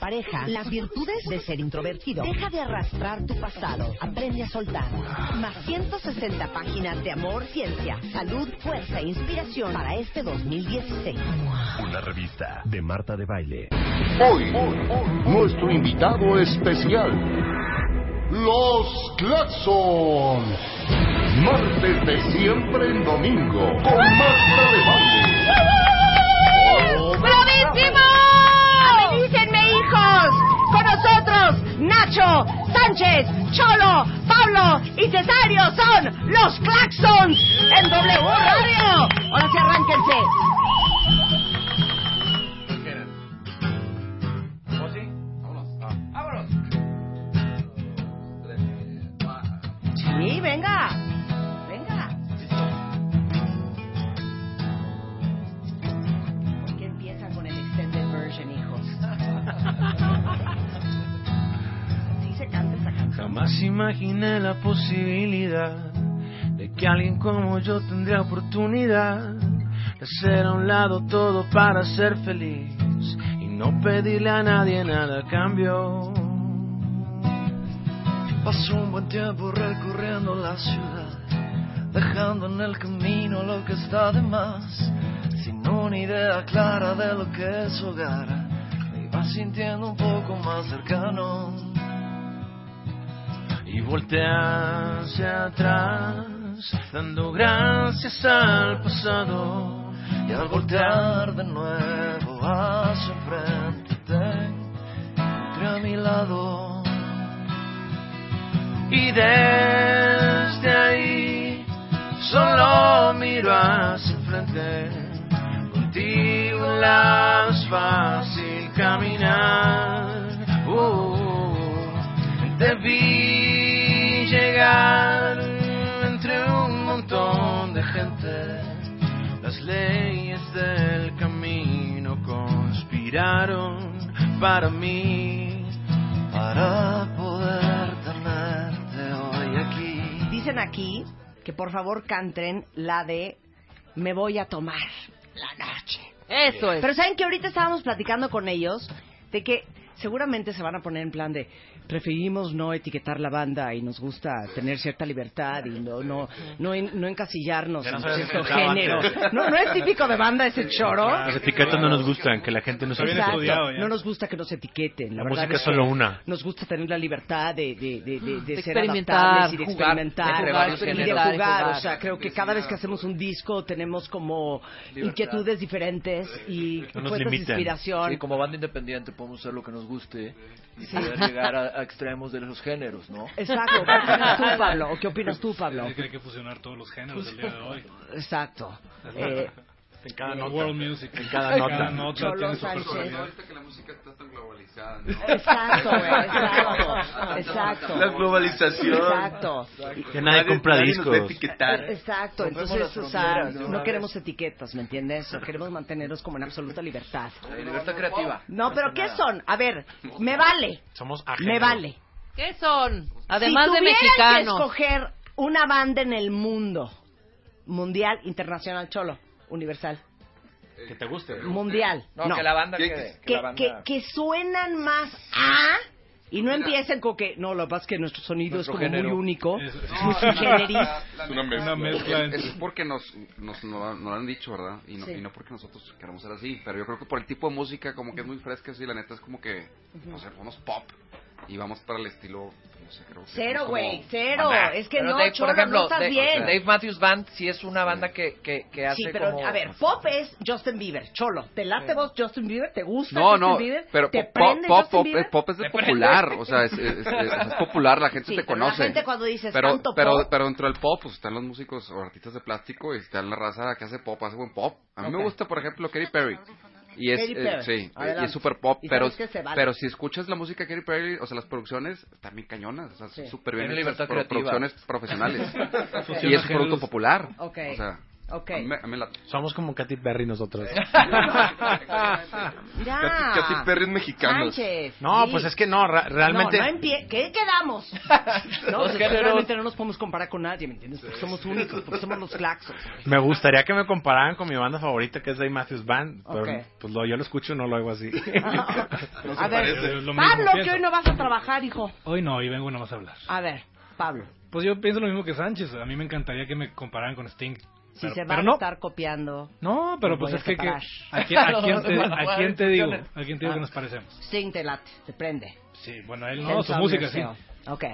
pareja. Las virtudes de ser introvertido. Deja de arrastrar tu pasado. Aprende a soltar. Más 160 páginas de amor, ciencia, salud, fuerza e inspiración para este 2016. Una revista de Marta de Baile. Hoy, nuestro invitado especial, los Claxons. Martes de siempre en domingo, con Marta de Baile. Sánchez, Cholo, Pablo y Cesario son los Claxons en W Radio. Ahora sí, arránquense. Sí, venga. Venga. Imaginé la posibilidad de que alguien como yo tendría oportunidad de hacer a un lado todo para ser feliz y no pedirle a nadie nada a cambio. Pasó un buen tiempo recorriendo la ciudad, dejando en el camino lo que está de más, sin una idea clara de lo que es hogar. Me iba sintiendo un poco más cercano y volteé hacia atrás, dando gracias al pasado. Y al voltear de nuevo hacia enfrente, te a mi lado. Y desde ahí solo miro hacia enfrente. Contigo es más leyes del camino conspiraron para mí, para poder tenerte hoy aquí. Dicen aquí que por favor canten la de Me voy a tomar la noche. Eso es. Pero saben que ahorita estábamos platicando con ellos de que seguramente se van a poner en plan de preferimos no etiquetar la banda y nos gusta tener cierta libertad y no no no, no encasillarnos en cierto género. No, no es típico de banda ese choro. Las etiquetas no nos gustan, que la gente nos Exacto. No nos gusta que nos etiqueten. La, música es solo una. Nos gusta tener la libertad de, de, de, de, de De ser experimentar, adaptables y de jugar, experimentar entre varios y de jugar. Jugar. O sea, creo que cada vez que hacemos un disco tenemos como inquietudes diferentes y No fuentes de inspiración. Sí, como banda independiente podemos hacer lo que nos guste y Sí. poder llegar a, a extremos de los géneros, ¿no? Exacto. ¿Qué opinas tú, Pablo? ¿O qué opinas tú, Pablo? Que hay que fusionar todos los géneros del día de hoy. Exacto. Eh, En cada nota. World music. En cada nota. nota tiene su Sánchez. personalidad. Ahorita que la música está tan globalizada, ¿no? Exacto, güey, exacto, exacto. La globalización. Exacto. Que nadie compra nadie nos va a discos. etiquetar. Exacto, entonces, o sea, no queremos etiquetas, ¿me entiendes? O queremos mantenernos como en absoluta libertad. Eh, libertad creativa. No, pero ¿qué son? A ver, me vale, Somos me ajenos. vale. ¿Qué son? Además si de mexicanos. que escoger una banda en el mundo, mundial, internacional, cholo, universal, Que te guste. mundial, No, no, que la banda ¿Qué- quede. Que, que, la banda... que- que suenan más a Y no empiecen con que, no, lo que pasa es que nuestro sonido Nuestro es como género. muy único. Es- muy una mezcla Es, porque nos, nos, no- nos lo han dicho, ¿verdad? Y no, Sí. y no porque nosotros queramos ser así. Pero yo creo que por el tipo de música, como que es muy fresca, así, la neta es como que, no sé, somos pop. Y vamos para el estilo, no sé, creo que. Cero, güey, cero. banda. Es que Pero no, Dave, por ejemplo, no estás Dave, bien. Dave Matthews Band sí es una banda que, que, que hace Sí, pero como... a ver, pop es Justin Bieber. Cholo, ¿te late vos Justin Bieber? ¿Te gusta No, Justin no, Bieber? pero ¿Te pop, prende pop, Justin pop, Bieber? es, pop es de popular, o sea, es, es, es- es popular, la gente Sí, te pero la conoce. gente cuando dices pero, tanto pero, pop- pero dentro del pop, pues están los músicos o artistas de plástico y está la raza que hace pop, hace buen pop. A mí me gusta, por ejemplo, Katy Perry. Y es, Katy eh, sí, y es super pop, Y pero, sabes que se vale. pero si escuchas la música de Katy Perry, o sea, las producciones están bien cañonas, o sea, Sí. súper bien Tiene hechas, libertad pro- creativa. producciones profesionales. y es un producto popular. Ok. O sea, Ok. a mí, a mí la- Somos como Katy Perry nosotros. Ya. Katy, Katy Perry es mexicana. Sánchez. No, sí. pues es que no, ra- realmente... No, no empie- ¿Qué quedamos? No, Los pues es que géneros. realmente no nos podemos comparar con nadie, ¿me entiendes? Porque somos únicos, porque somos los claxos. Me gustaría que me compararan con mi banda favorita que es Dave Matthews Band, pero Ok. pues lo, yo lo escucho no lo hago así. A ver, Es lo mismo Pablo, pienso. que hoy no vas a trabajar, hijo. Hoy no, hoy vengo nomás a hablar. A ver, Pablo, Pues yo pienso lo mismo que Sánchez. A mí me encantaría que me compararan con Sting. Si Pero- se va pero a no. estar copiando No, pero pues es que, que-. ¿a quién, a quién te, a quién te digo? ¿A quién te digo Ah. que nos parecemos? Sting te late, te prende. Sí, bueno, él no, su música sí. Ok.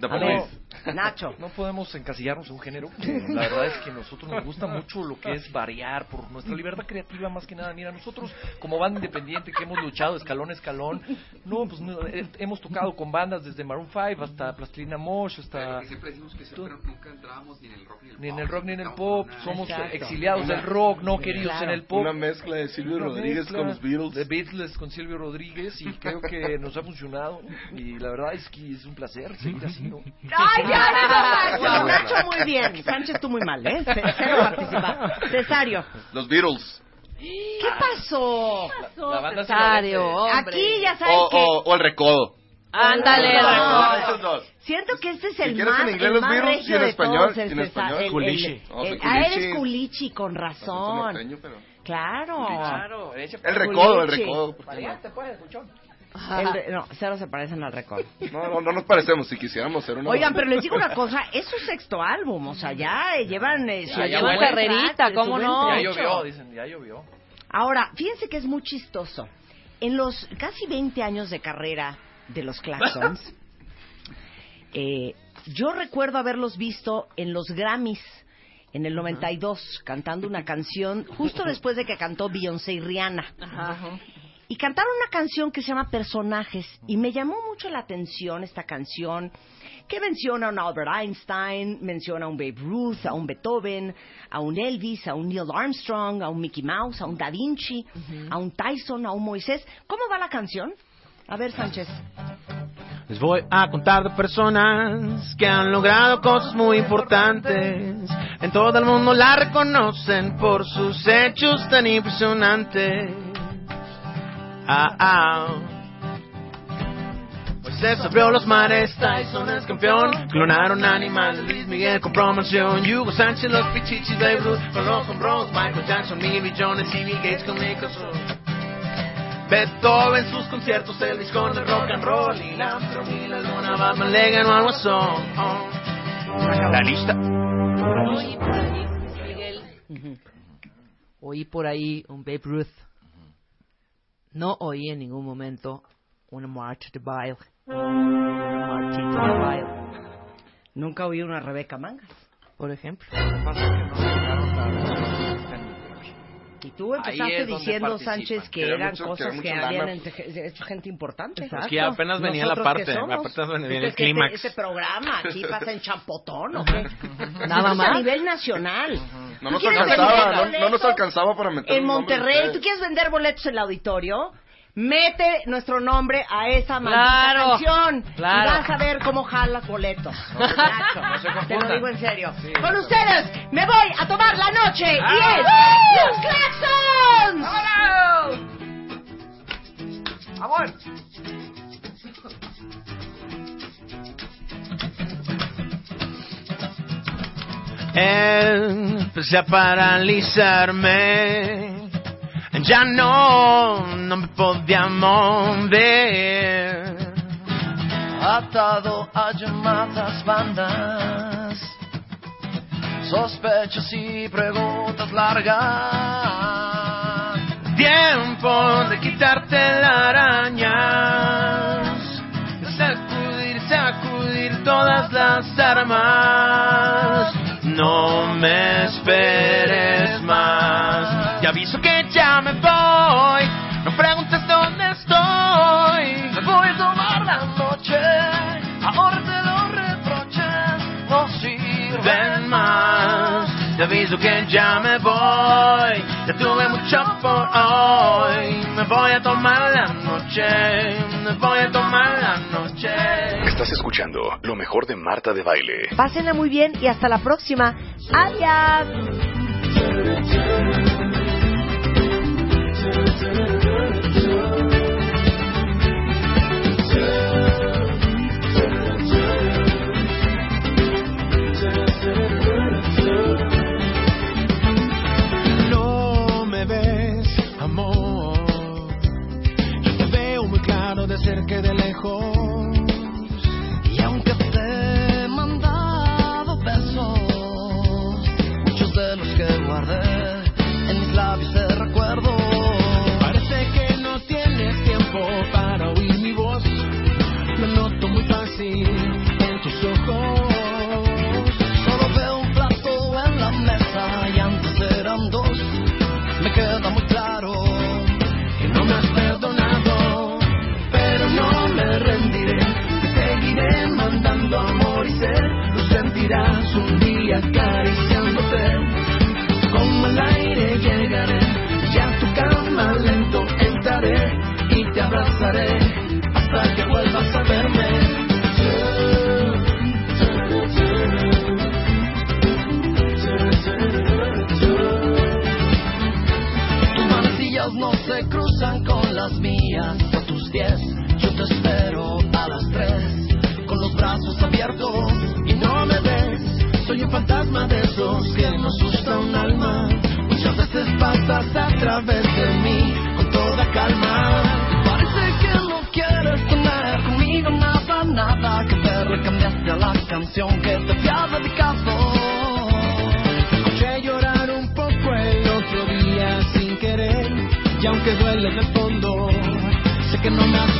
The A ver, Police. Nacho. No podemos encasillarnos en un género. La verdad es que a nosotros nos gusta mucho lo que es variar por nuestra libertad creativa más que nada. Mira, nosotros como banda independiente que hemos luchado escalón a escalón, no, pues no, eh, hemos tocado con bandas desde Maroon 5 hasta Plastilina Mosh, Pero hasta que siempre decimos que siempre nunca entrábamos ni en el rock ni en el ni en pop. el rock ni en el pop. Somos Exacto. exiliados del rock, no queridos Claro. en el pop. Una mezcla de Silvio Una Rodríguez con los Beatles. De Beatles con Silvio Rodríguez y creo que nos ha funcionado. Y la verdad es que es un placer seguir así, ¿no? ¡Ay, ya, ya, Nacho! Nacho, muy bien. Sánchez, tú muy mal, ¿eh? Cero participar. Cesario, Los Beatles. ¿qué pasó? La banda Cesario, sinaloense. hombre. Aquí ya sabes O, que... o, o el recodo. Ándale, No. Siento que este es el más, en inglés el los más Beatles, y regio en de español, todos, en César- español, el- el- Culichi. El- ah, eres Culichi. con razón. norteño, pero- Claro. El recodo, el recodo. Variante, pues, buchón. El no, cero se parecen al récord. No, no, no nos parecemos. Si quisiéramos ser una. Oigan, banda. pero les digo una cosa, es su sexto álbum, o sea, ya llevan... eh, su- ya buen Carrerita, track, ¿cómo no? Ya llovió, dicen, ya llovió. Ahora, fíjense que es muy chistoso. En los casi 20 años de carrera de los Claxons, eh, yo recuerdo haberlos visto en los Grammys en el 92, cantando una canción justo después de que cantó Beyoncé y Rihanna. Y cantaron una canción que se llama Personajes y me llamó mucho la atención esta canción que menciona a un Albert Einstein, menciona a un Babe Ruth, a un Beethoven, a un Elvis, a un Neil Armstrong, a un Mickey Mouse, a un Da Vinci, a un Tyson, a un Moisés. ¿Cómo va la canción? A ver, Sánchez. Les voy a contar de personas que han logrado cosas muy importantes. En todo el mundo la reconocen por sus hechos tan impresionantes. Ah, ah. Moisés abrió los mares, Tyson es campeón. Clonaron animales, Luis Miguel con promoción. Hugo Sánchez, los pichichis, Babe Ruth con los hombros. Michael Jackson, Millie Jones y Bill Gates con Nicholson. Beethoven sus conciertos, Elvis con el rock and roll y la y la luna, Batman le ganó al guasón. La lista. Oí por ahí, Luis Miguel. Oí por ahí un Babe Ruth. No oí en ningún momento una March de Baile. Una Martita de Baile, Nunca oí una Rebeca Mangas. por ejemplo. Y tú empezaste diciendo, participan. Sánchez, que Que era eran mucho- que cosas que, mucho habían hecho gente importante. Es que apenas venía la ¿Nosotros qué parte, apenas venía ¿Ustedes el que clímax. Este, este programa aquí pasa en Champotón, ¿o qué? Nada más. a nivel nacional. No ¿Tú nos alcanzaba, no, no nos alcanzaba para meter En Monterrey. ¿tú quieres vender boletos en el auditorio? Mete nuestro nombre a esa maldita Claro, canción claro. y vas a ver cómo jalas boletos. No te lo digo en serio. Sí, Con no. ustedes me voy a tomar la noche y es los Claxons. ¡Amor! Empecé a paralizarme. Ya no, no me podía mover. atado a llamadas bandas, sospechas y preguntas largas. Tiempo de quitarte la arañas, sacudir, sacudir todas las armas. No me esperes más. Aviso que ya me voy. Ya tuve mucho por hoy. Me voy a tomar la noche. Me voy a tomar la noche. Estás escuchando lo mejor de Marta de Baile. Pásenla muy bien y hasta la próxima. Adiós. En mis labios te recuerdo. Parece que no tienes tiempo para fantasma de esos que no asusta un alma. Muchas veces pasas a través de mí con toda calma. Parece que no quieres tener conmigo nada, nada que ver. Le cambiaste a la canción que te había dedicado. Escuché llorar un poco el otro día sin querer. Y aunque duele en el fondo, Sé que no me has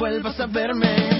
vuelvas a verme.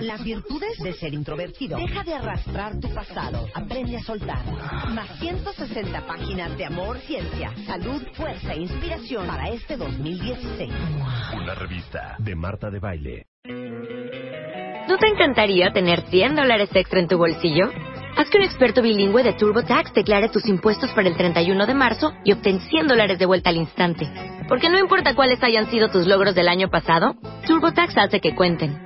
Las virtudes de ser introvertido. Deja de arrastrar tu pasado. Aprende a soltar. Más 160 páginas de amor, ciencia, salud, fuerza e inspiración para este 2016. Una revista de Marta de Baile. ¿No te encantaría tener 100 dólares extra en tu bolsillo? Haz que un experto bilingüe de TurboTax declare tus impuestos para el 31 de marzo y obtén 100 dólares de vuelta al instante. Porque no importa cuáles hayan sido tus logros del año pasado, TurboTax hace que cuenten.